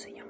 Señor.